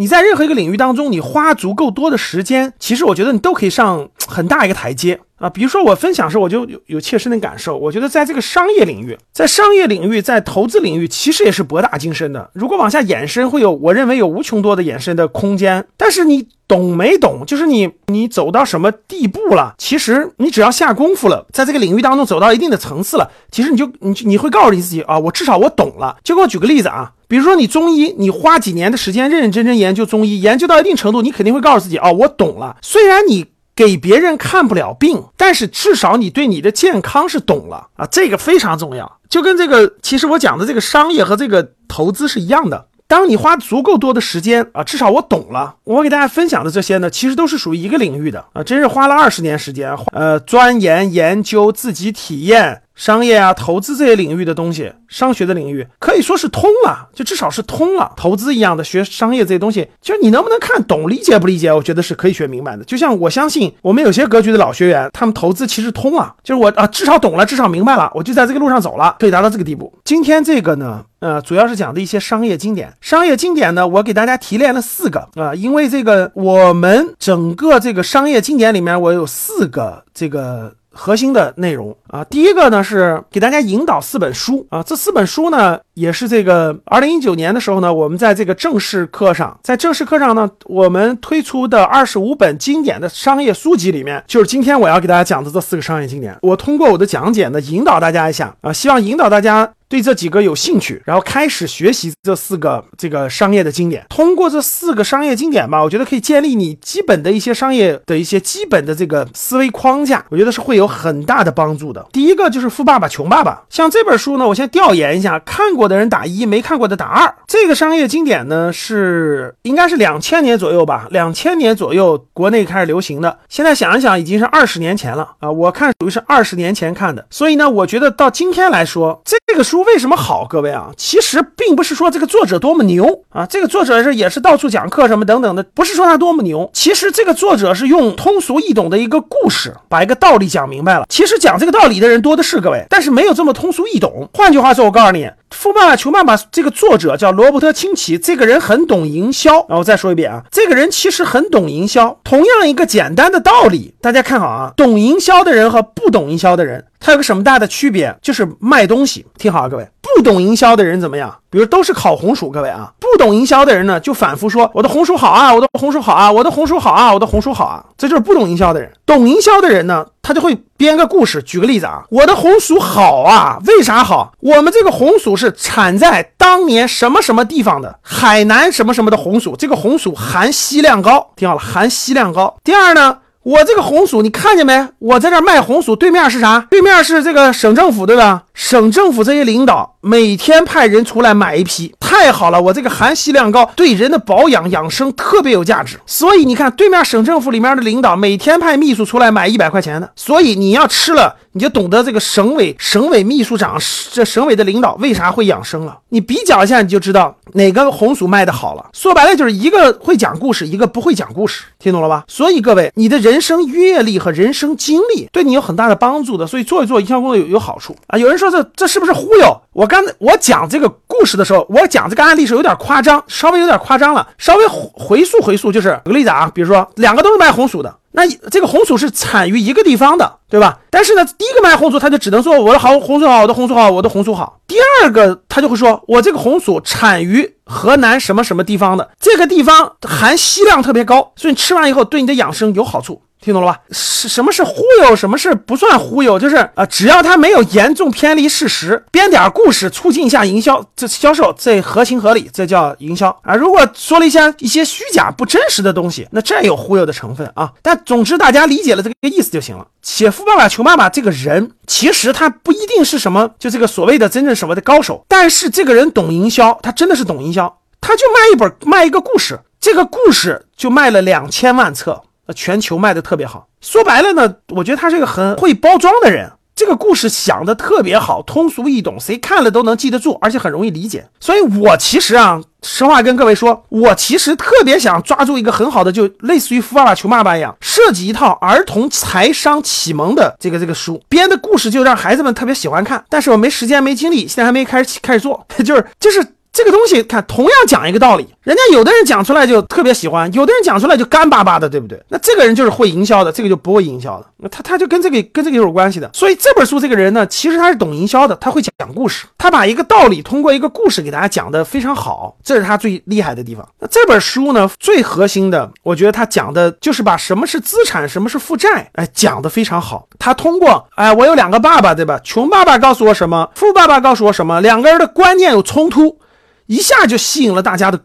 你在任何一个领域当中，你花足够多的时间，其实我觉得你都可以上很大一个台阶。啊。比如说我分享时候，我就有有切身的感受，我觉得在这个商业领域，在商业领域，在投资领域，其实也是博大精深的。如果往下延伸，会有我认为有无穷多的延伸的空间。但是你懂没懂？就是你你走到什么地步了？其实你只要下功夫了，在这个领域当中走到一定的层次了，其实你就你你会告诉你自己啊，我至少我懂了。就给我举个例子啊。比如说你中医，你花几年的时间认认真真研究中医，研究到一定程度，你肯定会告诉自己啊，我懂了。虽然你给别人看不了病，但是至少你对你的健康是懂了啊，这个非常重要。就跟这个，其实我讲的这个商业和这个投资是一样的。当你花足够多的时间啊，至少我懂了。我给大家分享的这些呢，其实都是属于一个领域的啊，真是花了二十年时间，呃，钻研研究，自己体验。商业啊，投资这些领域的东西，商学的领域可以说是通了，就至少是通了。投资一样的学商业这些东西，就是你能不能看懂、理解不理解，我觉得是可以学明白的。就像我相信我们有些格局的老学员，他们投资其实通了，就是我啊，至少懂了，至少明白了，我就在这个路上走了，可以达到这个地步。今天这个呢，呃，主要是讲的一些商业经典。商业经典呢，我给大家提炼了四个啊，因为这个我们整个这个商业经典里面，我有四个这个。核心的内容啊，第一个呢是给大家引导四本书啊，这四本书呢也是这个二零一九年的时候呢，我们在这个正式课上，在正式课上呢，我们推出的二十五本经典的商业书籍里面，就是今天我要给大家讲的这四个商业经典。我通过我的讲解呢，引导大家一下啊，希望引导大家。对这几个有兴趣，然后开始学习这四个这个商业的经典。通过这四个商业经典吧，我觉得可以建立你基本的一些商业的一些基本的这个思维框架，我觉得是会有很大的帮助的。第一个就是《富爸爸穷爸爸》，像这本书呢，我先调研一下，看过的人打一，没看过的打二。这个商业经典呢是应该是两千年左右吧，两千年左右国内开始流行的。现在想一想，已经是二十年前了啊！我看属于是二十年前看的，所以呢，我觉得到今天来说，这个书。为什么好？各位啊，其实并不是说这个作者多么牛啊，这个作者是也是到处讲课什么等等的，不是说他多么牛。其实这个作者是用通俗易懂的一个故事，把一个道理讲明白了。其实讲这个道理的人多的是，各位，但是没有这么通俗易懂。换句话说，我告诉你。富爸爸穷爸爸这个作者叫罗伯特清崎，这个人很懂营销。然后再说一遍啊，这个人其实很懂营销。同样一个简单的道理，大家看好啊，懂营销的人和不懂营销的人，他有个什么大的区别？就是卖东西。听好啊，各位，不懂营销的人怎么样？比如都是烤红薯，各位啊，不懂营销的人呢，就反复说我的红薯好啊，我的红薯好啊，我的红薯好啊，我的红薯好啊，这就是不懂营销的人。懂营销的人呢，他就会编个故事。举个例子啊，我的红薯好啊，为啥好？我们这个红薯是产在当年什么什么地方的海南什么什么的红薯，这个红薯含硒量高，听好了，含硒量高。第二呢？我这个红薯，你看见没？我在这卖红薯，对面是啥？对面是这个省政府，对吧？省政府这些领导每天派人出来买一批，太好了！我这个含硒量高，对人的保养养生特别有价值。所以你看，对面省政府里面的领导每天派秘书出来买一百块钱的。所以你要吃了，你就懂得这个省委省委秘书长这省委的领导为啥会养生了。你比较一下，你就知道哪个红薯卖的好了。说白了，就是一个会讲故事，一个不会讲故事，听懂了吧？所以各位，你的人。生阅历和人生经历对你有很大的帮助的，所以做一做营销工作有有好处啊。有人说这这是不是忽悠？我刚才我讲这个故事的时候，我讲这个案例是有点夸张，稍微有点夸张了，稍微回溯回溯，就是举个例子啊，比如说两个都是卖红薯的。那这个红薯是产于一个地方的，对吧？但是呢，第一个卖红薯，他就只能说我的好红薯好，我的红薯好，我的红薯好。第二个他就会说，我这个红薯产于河南什么什么地方的，这个地方含硒量特别高，所以你吃完以后对你的养生有好处。听懂了吧？是什么是忽悠？什么是不算忽悠？就是啊，只要他没有严重偏离事实，编点故事促进一下营销，这销售这合情合理，这叫营销啊。如果说了一些一些虚假不真实的东西，那这有忽悠的成分啊。但总之大家理解了这个意思就行了。写富爸爸穷爸爸这个人，其实他不一定是什么就这个所谓的真正什么的高手，但是这个人懂营销，他真的是懂营销，他就卖一本卖一个故事，这个故事就卖了两千万册。全球卖的特别好。说白了呢，我觉得他是一个很会包装的人。这个故事想的特别好，通俗易懂，谁看了都能记得住，而且很容易理解。所以我其实啊，实话跟各位说，我其实特别想抓住一个很好的，就类似于《富爸爸穷爸爸》一样，设计一套儿童财商启蒙的这个这个书，编的故事就让孩子们特别喜欢看。但是我没时间，没精力，现在还没开始开始做，就 是就是。这个东西，看同样讲一个道理，人家有的人讲出来就特别喜欢，有的人讲出来就干巴巴的，对不对？那这个人就是会营销的，这个就不会营销的。那他他就跟这个跟这个有关系的。所以这本书这个人呢，其实他是懂营销的，他会讲故事，他把一个道理通过一个故事给大家讲的非常好，这是他最厉害的地方。那这本书呢，最核心的，我觉得他讲的就是把什么是资产，什么是负债，哎，讲的非常好。他通过，哎，我有两个爸爸，对吧？穷爸爸告诉我什么，富爸爸告诉我什么，两个人的观念有冲突。一下就吸引了大家的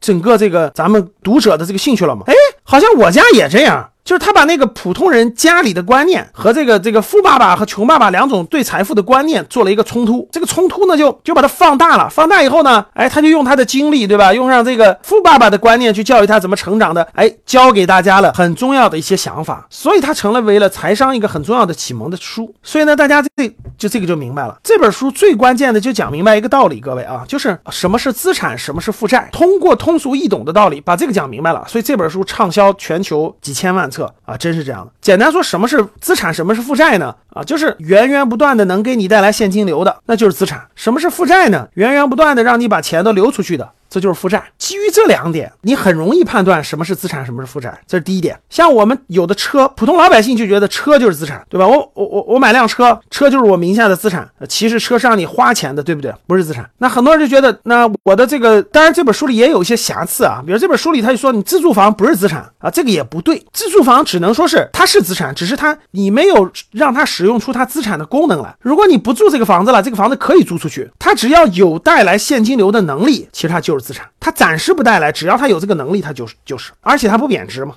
整个这个咱们读者的这个兴趣了嘛？哎，好像我家也这样。就是他把那个普通人家里的观念和这个这个富爸爸和穷爸爸两种对财富的观念做了一个冲突，这个冲突呢就就把它放大了，放大以后呢，哎，他就用他的经历，对吧？用上这个富爸爸的观念去教育他怎么成长的，哎，教给大家了很重要的一些想法，所以他成了为了财商一个很重要的启蒙的书。所以呢，大家这就这个就明白了，这本书最关键的就讲明白一个道理，各位啊，就是什么是资产，什么是负债，通过通俗易懂的道理把这个讲明白了，所以这本书畅销全球几千万。测啊，真是这样的。简单说，什么是资产，什么是负债呢？啊，就是源源不断的能给你带来现金流的，那就是资产。什么是负债呢？源源不断的让你把钱都流出去的。这就是负债。基于这两点，你很容易判断什么是资产，什么是负债。这是第一点。像我们有的车，普通老百姓就觉得车就是资产，对吧？我我我我买辆车，车就是我名下的资产。其实车是让你花钱的，对不对？不是资产。那很多人就觉得，那我的这个，当然这本书里也有一些瑕疵啊。比如这本书里他就说，你自住房不是资产啊，这个也不对。自住房只能说是它是资产，只是它你没有让它使用出它资产的功能来。如果你不住这个房子了，这个房子可以租出去，它只要有带来现金流的能力，其实它就是资产。它暂时不带来，只要它有这个能力，它就是就是，而且它不贬值嘛。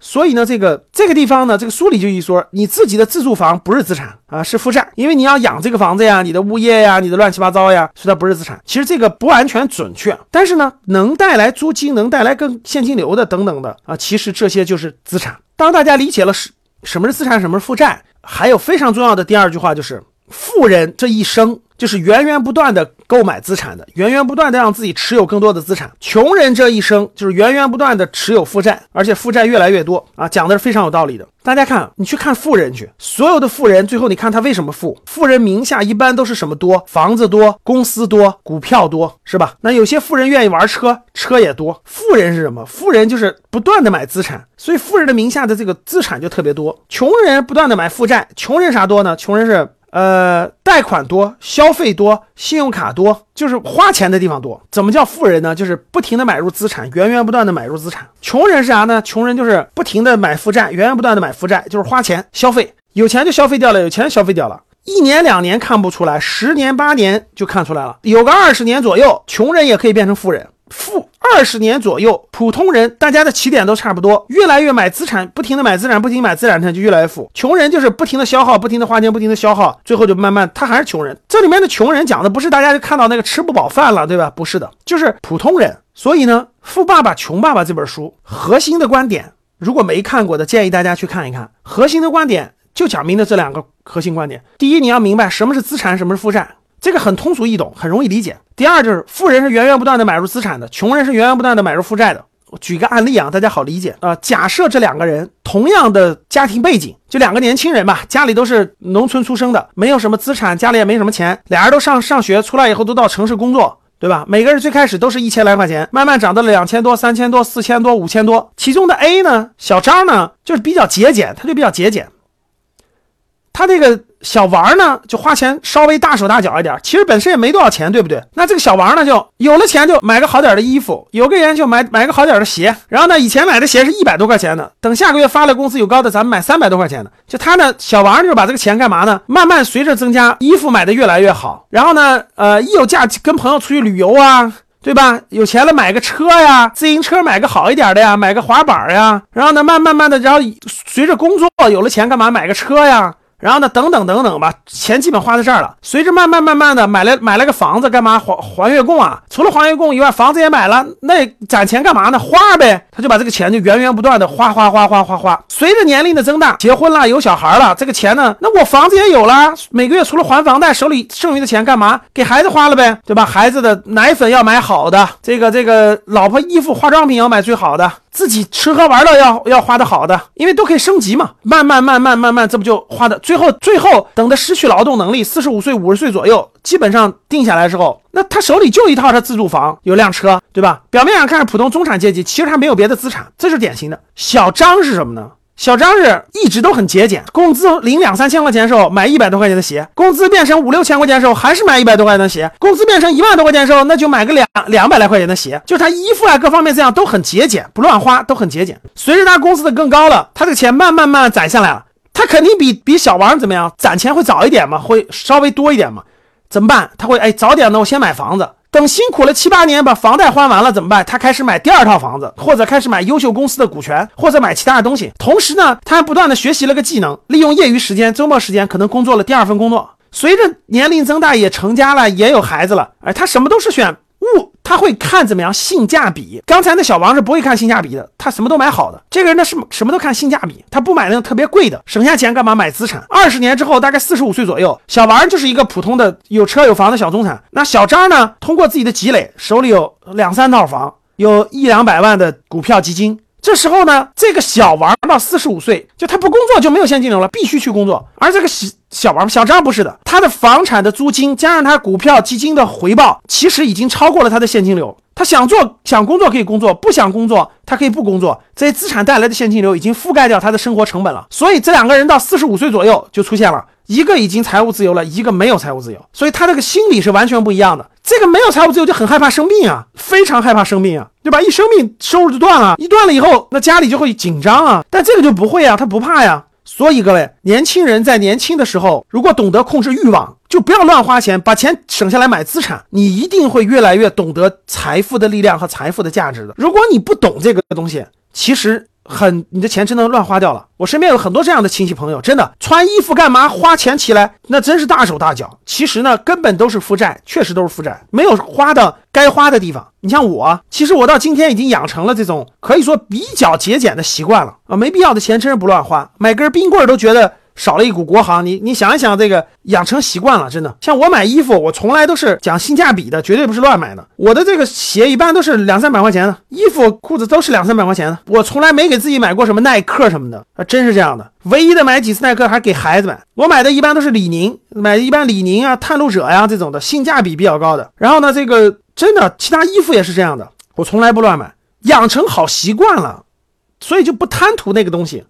所以呢，这个这个地方呢，这个书里就一说，你自己的自住房不是资产啊，是负债，因为你要养这个房子呀，你的物业呀，你的乱七八糟呀，所以它不是资产。其实这个不完全准确，但是呢，能带来租金，能带来更现金流的等等的啊，其实这些就是资产。当大家理解了是什么是资产，什么是负债，还有非常重要的第二句话就是，富人这一生。就是源源不断的购买资产的，源源不断的让自己持有更多的资产。穷人这一生就是源源不断的持有负债，而且负债越来越多啊，讲的是非常有道理的。大家看，你去看富人去，所有的富人最后你看他为什么富？富人名下一般都是什么多？房子多，公司多，股票多，是吧？那有些富人愿意玩车，车也多。富人是什么？富人就是不断的买资产，所以富人的名下的这个资产就特别多。穷人不断的买负债，穷人啥多呢？穷人是。呃，贷款多，消费多，信用卡多，就是花钱的地方多。怎么叫富人呢？就是不停的买入资产，源源不断的买入资产。穷人是啥呢？穷人就是不停的买负债，源源不断的买负债，就是花钱消费，有钱就消费掉了，有钱消费掉了。一年两年看不出来，十年八年就看出来了。有个二十年左右，穷人也可以变成富人。富二十年左右，普通人大家的起点都差不多，越来越买资产，不停的买资产，不停买资产，他就越来越富。穷人就是不停的消耗，不停的花钱，不停的消耗，最后就慢慢他还是穷人。这里面的穷人讲的不是大家就看到那个吃不饱饭了，对吧？不是的，就是普通人。所以呢，《富爸爸穷爸爸》这本书核心的观点，如果没看过的，建议大家去看一看。核心的观点就讲明了这两个核心观点：第一，你要明白什么是资产，什么是负债。这个很通俗易懂，很容易理解。第二就是富人是源源不断的买入资产的，穷人是源源不断的买入负债的。我举个案例啊，大家好理解啊。假设这两个人同样的家庭背景，就两个年轻人吧，家里都是农村出生的，没有什么资产，家里也没什么钱，俩人都上上学，出来以后都到城市工作，对吧？每个人最开始都是一千来块钱，慢慢涨到了两千多、三千多、四千多、五千多。其中的 A 呢，小张呢，就是比较节俭，他就比较节俭，他这个。小王呢，就花钱稍微大手大脚一点，其实本身也没多少钱，对不对？那这个小王呢，就有了钱就买个好点的衣服，有个人就买买个好点的鞋，然后呢，以前买的鞋是一百多块钱的，等下个月发了工资有高的，咱们买三百多块钱的。就他呢，小王就是把这个钱干嘛呢？慢慢随着增加，衣服买的越来越好，然后呢，呃，一有假跟朋友出去旅游啊，对吧？有钱了买个车呀，自行车买个好一点的呀，买个滑板呀，然后呢，慢慢慢的，然后随着工作有了钱干嘛？买个车呀。然后呢，等等等等吧，钱基本花在这儿了。随着慢慢慢慢的买了买了个房子，干嘛还还月供啊？除了还月供以外，房子也买了，那攒钱干嘛呢？花呗。他就把这个钱就源源不断的花花花花花花。随着年龄的增大，结婚了，有小孩了，这个钱呢，那我房子也有了，每个月除了还房贷，手里剩余的钱干嘛？给孩子花了呗，对吧？孩子的奶粉要买好的，这个这个老婆衣服化妆品要买最好的。自己吃喝玩乐要要花的好的，因为都可以升级嘛。慢慢慢慢慢慢，这不就花的？最后最后等他失去劳动能力，四十五岁五十岁左右，基本上定下来之后，那他手里就一套他自住房，有辆车，对吧？表面上看是普通中产阶级，其实他没有别的资产，这是典型的。小张是什么呢？小张是一直都很节俭，工资领两三千块钱的时候买一百多块钱的鞋，工资变成五六千块钱的时候还是买一百多块钱的鞋，工资变成一万多块钱的时候那就买个两两百来块钱的鞋，就他衣服啊各方面这样都很节俭，不乱花，都很节俭。随着他工资的更高了，他这个钱慢慢慢攒下来了，他肯定比比小王怎么样攒钱会早一点嘛，会稍微多一点嘛？怎么办？他会哎早点呢，我先买房子。等辛苦了七八年，把房贷还完了怎么办？他开始买第二套房子，或者开始买优秀公司的股权，或者买其他的东西。同时呢，他还不断的学习了个技能，利用业余时间、周末时间，可能工作了第二份工作。随着年龄增大，也成家了，也有孩子了。哎，他什么都是选。他会看怎么样性价比，刚才那小王是不会看性价比的，他什么都买好的。这个人呢是什么都看性价比，他不买那种特别贵的，省下钱干嘛买资产？二十年之后，大概四十五岁左右，小王就是一个普通的有车有房的小中产。那小张呢，通过自己的积累，手里有两三套房，有一两百万的股票基金。这时候呢，这个小王到四十五岁，就他不工作就没有现金流了，必须去工作。而这个小小王小张不是的，他的房产的租金加上他股票基金的回报，其实已经超过了他的现金流。他想做想工作可以工作，不想工作他可以不工作。这些资产带来的现金流已经覆盖掉他的生活成本了。所以这两个人到四十五岁左右就出现了。一个已经财务自由了，一个没有财务自由，所以他这个心理是完全不一样的。这个没有财务自由就很害怕生病啊，非常害怕生病啊，对吧？一生病收入就断了，一断了以后，那家里就会紧张啊。但这个就不会啊，他不怕呀。所以各位年轻人在年轻的时候，如果懂得控制欲望，就不要乱花钱，把钱省下来买资产，你一定会越来越懂得财富的力量和财富的价值的。如果你不懂这个东西，其实。很，你的钱真的乱花掉了。我身边有很多这样的亲戚朋友，真的穿衣服干嘛花钱起来，那真是大手大脚。其实呢，根本都是负债，确实都是负债，没有花的该花的地方。你像我，其实我到今天已经养成了这种可以说比较节俭的习惯了啊，没必要的钱真是不乱花，买根冰棍都觉得。少了一股国行，你你想一想，这个养成习惯了，真的。像我买衣服，我从来都是讲性价比的，绝对不是乱买的。我的这个鞋一般都是两三百块钱的，衣服裤子都是两三百块钱的，我从来没给自己买过什么耐克什么的啊，真是这样的。唯一的买几次耐克还给孩子买，我买的一般都是李宁，买的一般李宁啊、探路者呀这种的，性价比比较高的。然后呢，这个真的，其他衣服也是这样的，我从来不乱买，养成好习惯了，所以就不贪图那个东西。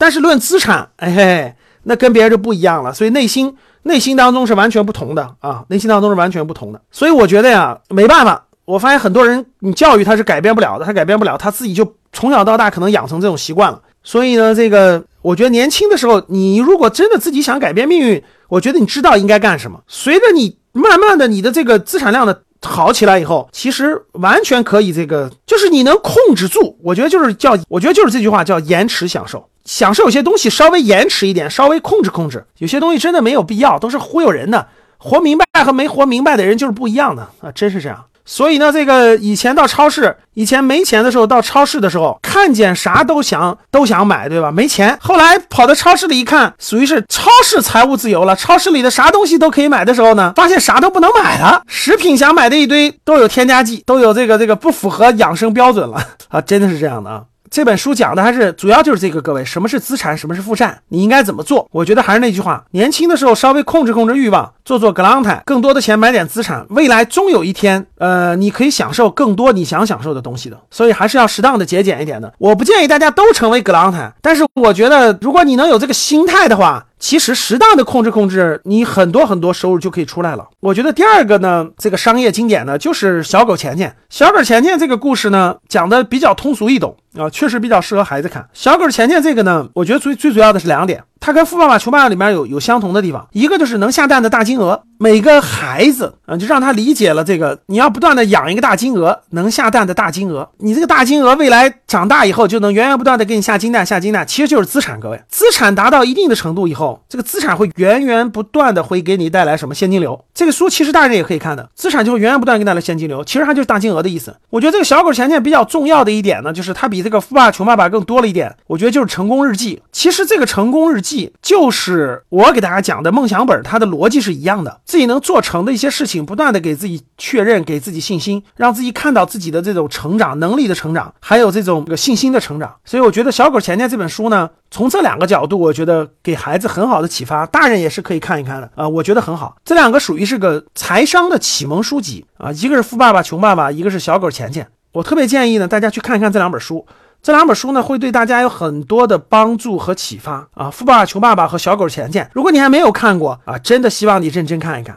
但是论资产，哎嘿，那跟别人就不一样了，所以内心内心当中是完全不同的啊，内心当中是完全不同的。所以我觉得呀，没办法，我发现很多人你教育他是改变不了的，他改变不了，他自己就从小到大可能养成这种习惯了。所以呢，这个我觉得年轻的时候，你如果真的自己想改变命运，我觉得你知道应该干什么。随着你慢慢的你的这个资产量的好起来以后，其实完全可以这个，就是你能控制住。我觉得就是叫，我觉得就是这句话叫延迟享受。享受有些东西稍微延迟一点，稍微控制控制，有些东西真的没有必要，都是忽悠人的。活明白和没活明白的人就是不一样的啊，真是这样。所以呢，这个以前到超市，以前没钱的时候到超市的时候，看见啥都想都想买，对吧？没钱，后来跑到超市里一看，属于是超市财务自由了。超市里的啥东西都可以买的时候呢，发现啥都不能买了。食品想买的一堆都有添加剂，都有这个这个不符合养生标准了啊，真的是这样的啊。这本书讲的还是主要就是这个，各位，什么是资产，什么是负债，你应该怎么做？我觉得还是那句话，年轻的时候稍微控制控制欲望，做做格朗泰，更多的钱买点资产，未来终有一天，呃，你可以享受更多你想享受的东西的。所以还是要适当的节俭一点的。我不建议大家都成为格朗泰，但是我觉得如果你能有这个心态的话。其实适当的控制控制，你很多很多收入就可以出来了。我觉得第二个呢，这个商业经典呢，就是小狗钱钱。小狗钱钱这个故事呢，讲的比较通俗易懂啊，确实比较适合孩子看。小狗钱钱这个呢，我觉得最最主要的是两点。它跟《富爸爸穷爸爸》里面有有相同的地方，一个就是能下蛋的大金鹅，每个孩子啊，就让他理解了这个，你要不断的养一个大金鹅，能下蛋的大金鹅，你这个大金鹅未来长大以后就能源源不断的给你下金蛋，下金蛋，其实就是资产。各位，资产达到一定的程度以后，这个资产会源源不断的会给你带来什么现金流？这个书其实大人也可以看的，资产就会源源不断给你带来现金流，其实它就是大金鹅的意思。我觉得这个小狗钱钱比较重要的一点呢，就是它比这个《富爸爸穷爸爸》更多了一点，我觉得就是成功日记。其实这个成功日记。就是我给大家讲的梦想本，它的逻辑是一样的。自己能做成的一些事情，不断的给自己确认，给自己信心，让自己看到自己的这种成长能力的成长，还有这种个信心的成长。所以我觉得《小狗钱钱》这本书呢，从这两个角度，我觉得给孩子很好的启发，大人也是可以看一看的啊，我觉得很好。这两个属于是个财商的启蒙书籍啊，一个是《富爸爸穷爸爸》，一个是《小狗钱钱》。我特别建议呢，大家去看一看这两本书。这两本书呢，会对大家有很多的帮助和启发啊！《富爸爸穷爸爸》和《小狗钱钱》，如果你还没有看过啊，真的希望你认真看一看。